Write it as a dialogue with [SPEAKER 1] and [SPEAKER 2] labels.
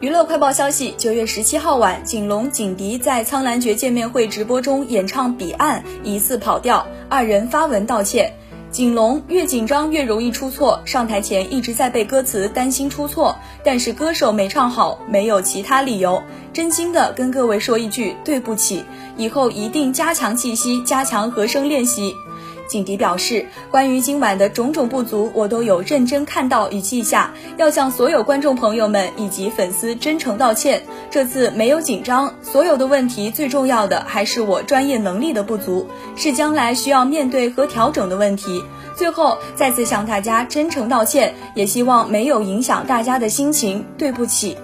[SPEAKER 1] 娱乐快报消息：九月十七号晚，景龙、景迪在《苍兰诀》见面会直播中演唱《彼岸》，疑似跑调，二人发文道歉。景龙越紧张越容易出错，上台前一直在背歌词，担心出错，但是歌手没唱好，没有其他理由。真心的跟各位说一句对不起，以后一定加强气息，加强和声练习。景迪表示，关于今晚的种种不足，我都有认真看到与记下，要向所有观众朋友们以及粉丝真诚道歉。这次没有紧张，所有的问题最重要的还是我专业能力的不足，是将来需要面对和调整的问题。最后再次向大家真诚道歉，也希望没有影响大家的心情，对不起。